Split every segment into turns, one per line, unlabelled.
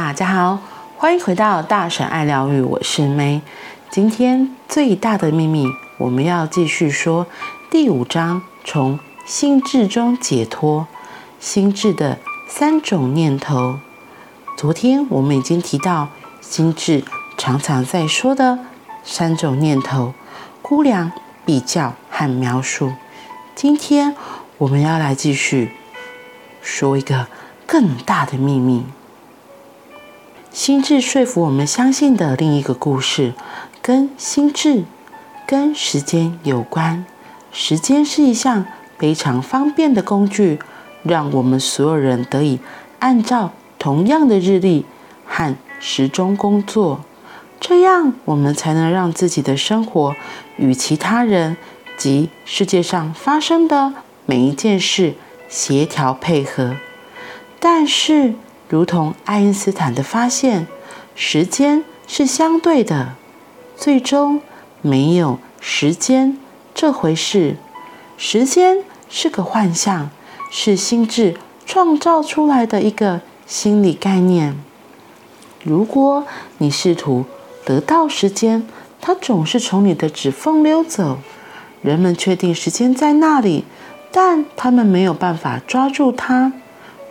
大家好，欢迎回到大婶爱疗愈，我是 May。今天最大的秘密，我们要继续说第五章，从心智中解脱，心智的三种念头。昨天我们已经提到，心智常常在说的三种念头：估量、比较和描述。今天我们要来继续说一个更大的秘密。心智说服我们相信的另一个故事，跟心智、跟时间有关。时间是一项非常方便的工具，让我们所有人得以按照同样的日历和时钟工作，这样我们才能让自己的生活与其他人及世界上发生的每一件事协调配合。但是，如同爱因斯坦的发现，时间是相对的，最终没有时间这回事。时间是个幻象，是心智创造出来的一个心理概念。如果你试图得到时间，它总是从你的指缝溜走。人们确定时间在那里，但他们没有办法抓住它。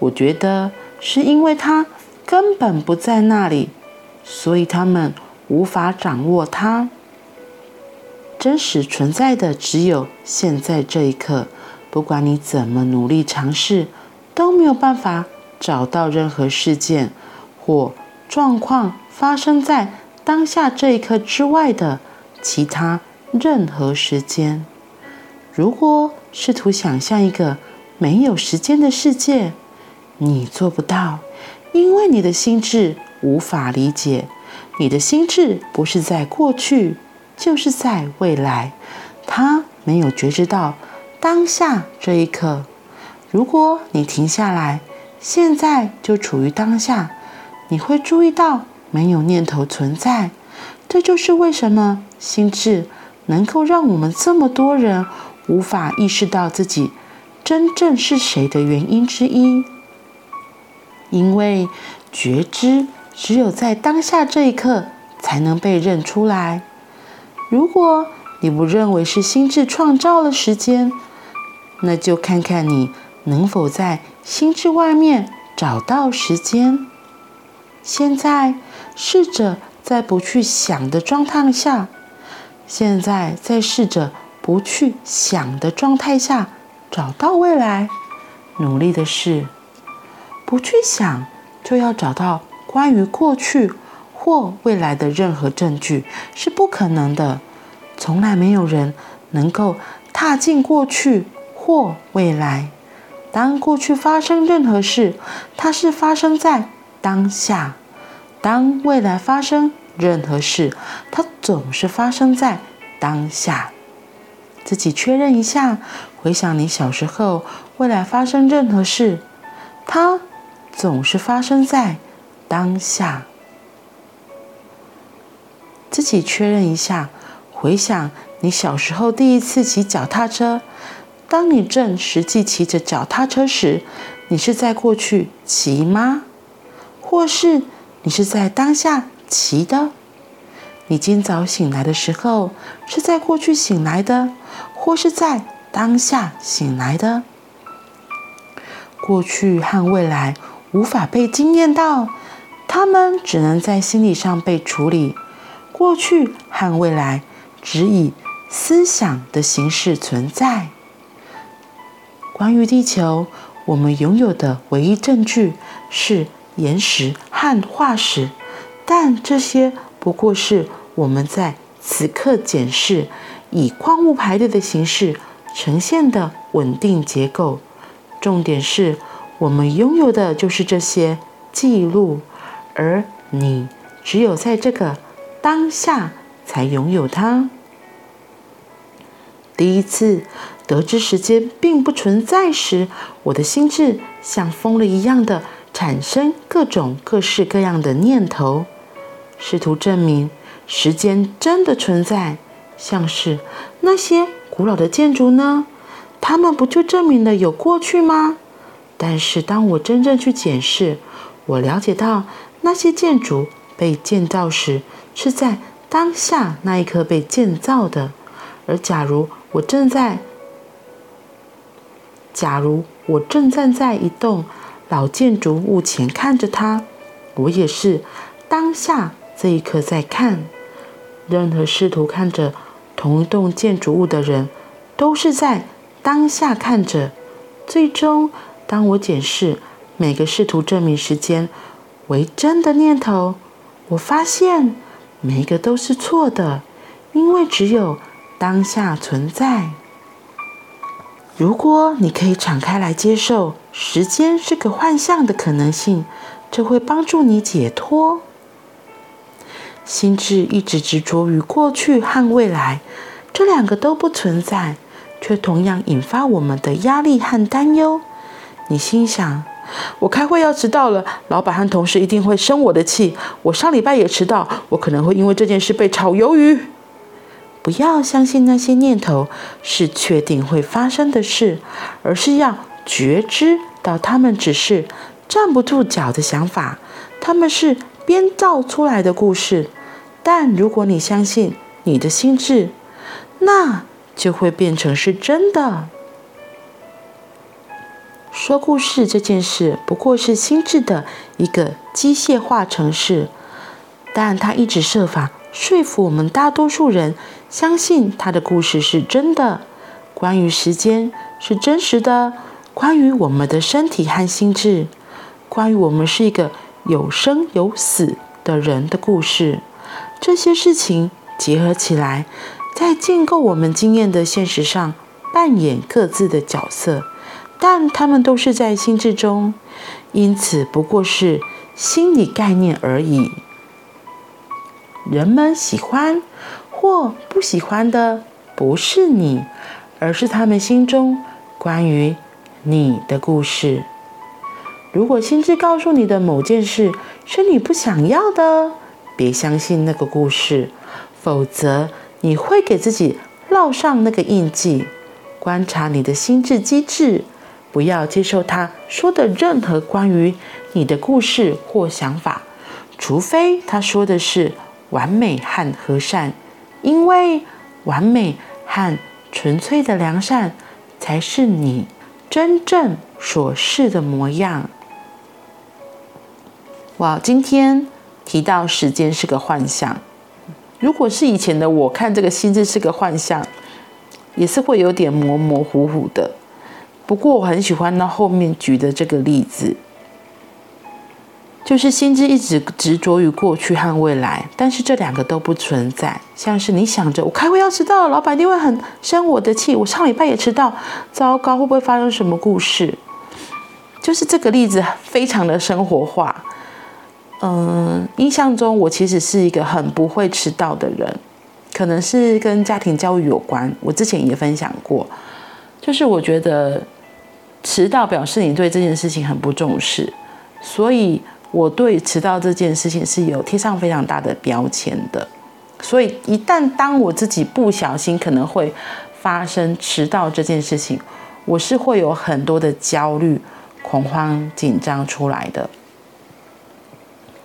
我觉得。是因为它根本不在那里，所以他们无法掌握它。真实存在的只有现在这一刻，不管你怎么努力尝试，都没有办法找到任何事件或状况发生在当下这一刻之外的其他任何时间。如果试图想象一个没有时间的世界，你做不到，因为你的心智无法理解。你的心智不是在过去，就是在未来。它没有觉知到当下这一刻。如果你停下来，现在就处于当下，你会注意到没有念头存在。这就是为什么心智能够让我们这么多人无法意识到自己真正是谁的原因之一。因为觉知只有在当下这一刻才能被认出来。如果你不认为是心智创造了时间，那就看看你能否在心智外面找到时间。现在试着在不去想的状态下，现在在试着不去想的状态下找到未来。努力的是。不去想，就要找到关于过去或未来的任何证据是不可能的。从来没有人能够踏进过去或未来。当过去发生任何事，它是发生在当下；当未来发生任何事，它总是发生在当下。自己确认一下，回想你小时候，未来发生任何事，它。总是发生在当下。自己确认一下，回想你小时候第一次骑脚踏车。当你正实际骑着脚踏车时，你是在过去骑吗？或是你是在当下骑的？你今早醒来的时候，是在过去醒来的，或是在当下醒来的？过去和未来。无法被惊艳到，他们只能在心理上被处理。过去和未来只以思想的形式存在。关于地球，我们拥有的唯一证据是岩石和化石，但这些不过是我们在此刻检视以矿物排列的形式呈现的稳定结构。重点是。我们拥有的就是这些记录，而你只有在这个当下才拥有它。第一次得知时间并不存在时，我的心智像疯了一样的产生各种各式各样的念头，试图证明时间真的存在。像是那些古老的建筑呢？它们不就证明了有过去吗？但是，当我真正去检视，我了解到那些建筑被建造时是在当下那一刻被建造的，而假如我正在，假如我正站在一栋老建筑物前看着它，我也是当下这一刻在看。任何试图看着同一栋建筑物的人，都是在当下看着。最终，当我检视每个试图证明时间为真的念头，我发现每一个都是错的，因为只有当下存在。如果你可以敞开来接受时间是个幻象的可能性，这会帮助你解脱。心智一直执着于过去和未来，这两个都不存在，却同样引发我们的压力和担忧。你心想：“我开会要迟到了，老板和同事一定会生我的气。我上礼拜也迟到，我可能会因为这件事被炒鱿鱼。”不要相信那些念头是确定会发生的事，而是要觉知到他们只是站不住脚的想法，他们是编造出来的故事。但如果你相信你的心智，那就会变成是真的。说故事这件事不过是心智的一个机械化程式，但它一直设法说服我们大多数人相信它的故事是真的。关于时间是真实的，关于我们的身体和心智，关于我们是一个有生有死的人的故事。这些事情结合起来，在建构我们经验的现实上扮演各自的角色，但他们都是在心智中，因此不过是心理概念而已。人们喜欢或不喜欢的不是你，而是他们心中关于你的故事。如果心智告诉你的某件事是你不想要的，别相信那个故事，否则你会给自己烙上那个印记。观察你的心智机制，不要接受他说的任何关于你的故事或想法，除非他说的是完美和和善，因为完美和纯粹的良善才是你真正所示的模样。哇，今天。提到时间是个幻象，如果是以前的我看这个心智是个幻象，也是会有点模模糊糊的。不过我很喜欢他后面举的这个例子，就是心智一直执着于过去和未来，但是这两个都不存在。像是你想着我开会要迟到，老板一定会很生我的气。我上礼拜也迟到，糟糕，会不会发生什么故事？就是这个例子非常的生活化。嗯，印象中我其实是一个很不会迟到的人，可能是跟家庭教育有关。我之前也分享过，就是我觉得迟到表示你对这件事情很不重视，所以我对迟到这件事情是有贴上非常大的标签的。所以一旦当我自己不小心可能会发生迟到这件事情，我是会有很多的焦虑、恐慌、紧张出来的。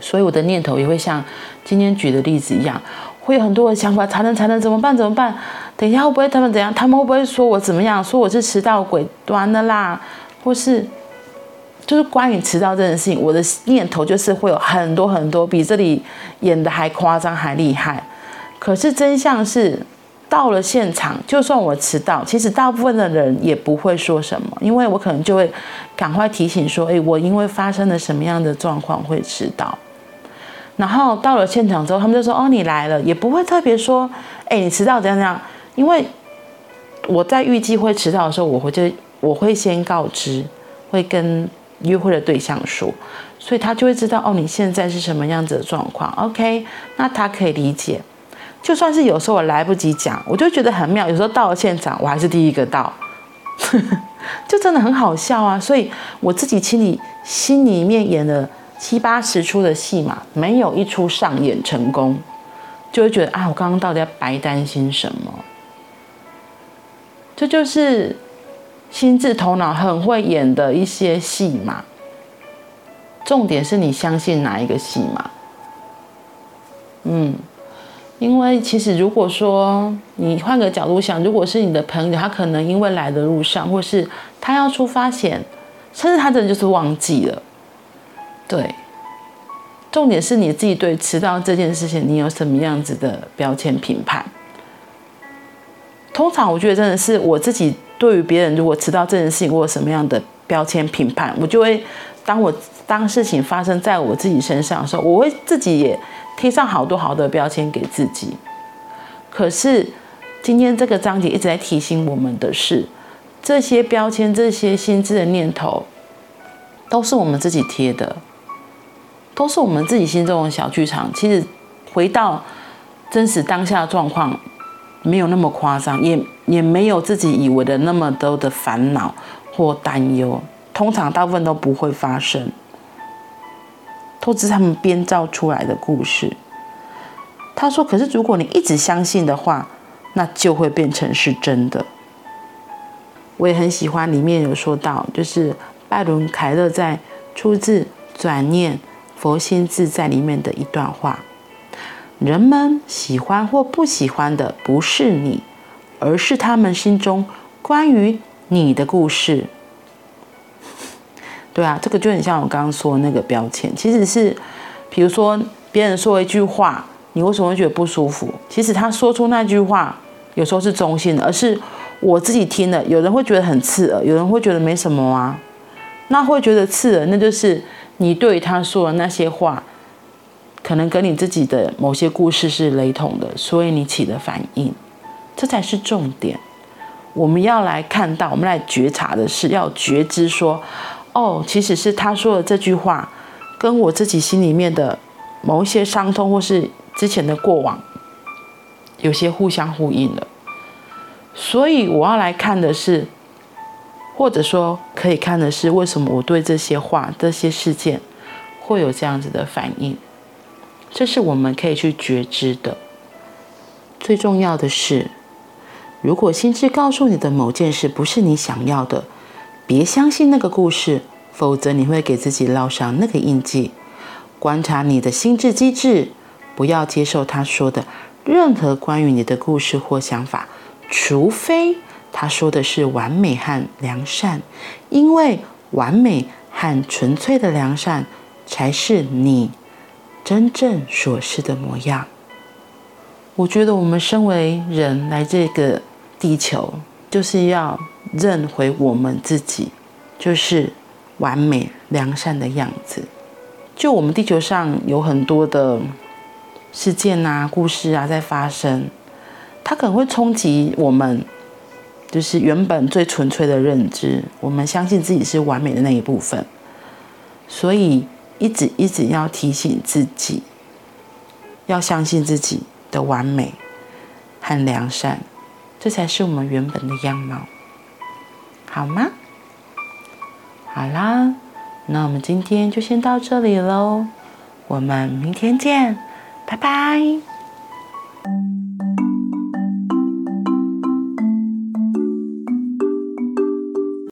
所以我的念头也会像今天举的例子一样，会有很多的想法，才能才能怎么办？怎么办？等一下会不会他们怎样？他们会不会说我怎么样？说我是迟到鬼端的啦？或是就是关于迟到这件事情，我的念头就是会有很多很多，比这里演的还夸张还厉害。可是真相是，到了现场，就算我迟到，其实大部分的人也不会说什么，因为我可能就会赶快提醒说：“诶，我因为发生了什么样的状况会迟到。”然后到了现场之后，他们就说：“哦，你来了。”也不会特别说：“哎，你迟到怎样怎样。”因为我在预计会迟到的时候，我会就我会先告知，会跟约会的对象说，所以他就会知道哦，你现在是什么样子的状况。OK，那他可以理解。就算是有时候我来不及讲，我就觉得很妙。有时候到了现场，我还是第一个到，就真的很好笑啊。所以我自己心里心里面演了。七八十出的戏嘛，没有一出上演成功，就会觉得啊，我刚刚到底要白担心什么？这就是心智头脑很会演的一些戏嘛。重点是你相信哪一个戏码。嗯，因为其实如果说你换个角度想，如果是你的朋友，他可能因为来的路上，或是他要出发前，甚至他真的就是忘记了。对，重点是你自己对迟到这件事情，你有什么样子的标签评判？通常我觉得真的是我自己对于别人如果知道这件事情，我有什么样的标签评判，我就会当我当事情发生在我自己身上的时候，我会自己也贴上好多好多标签给自己。可是今天这个章节一直在提醒我们的是，这些标签、这些心智的念头，都是我们自己贴的。都是我们自己心中的小剧场。其实回到真实当下的状况，没有那么夸张，也也没有自己以为的那么多的烦恼或担忧。通常大部分都不会发生，都是他们编造出来的故事。他说：“可是如果你一直相信的话，那就会变成是真的。”我也很喜欢里面有说到，就是拜伦·凯勒在出自转念。佛心自在里面的一段话：人们喜欢或不喜欢的不是你，而是他们心中关于你的故事。对啊，这个就很像我刚刚说的那个标签，其实是，比如说别人说一句话，你为什么会觉得不舒服？其实他说出那句话，有时候是中性的，而是我自己听了，有人会觉得很刺耳，有人会觉得没什么啊，那会觉得刺耳，那就是。你对他说的那些话，可能跟你自己的某些故事是雷同的，所以你起的反应，这才是重点。我们要来看到，我们来觉察的是要觉知说，哦，其实是他说的这句话，跟我自己心里面的某一些伤痛或是之前的过往，有些互相呼应了。所以我要来看的是。或者说，可以看的是，为什么我对这些话、这些事件会有这样子的反应？这是我们可以去觉知的。最重要的是，如果心智告诉你的某件事不是你想要的，别相信那个故事，否则你会给自己烙上那个印记。观察你的心智机制，不要接受他说的任何关于你的故事或想法，除非。他说的是完美和良善，因为完美和纯粹的良善才是你真正所示的模样。我觉得我们身为人来这个地球，就是要认回我们自己就是完美良善的样子。就我们地球上有很多的事件啊、故事啊在发生，它可能会冲击我们。就是原本最纯粹的认知，我们相信自己是完美的那一部分，所以一直一直要提醒自己，要相信自己的完美和良善，这才是我们原本的样貌，好吗？好啦，那我们今天就先到这里喽，我们明天见，拜拜。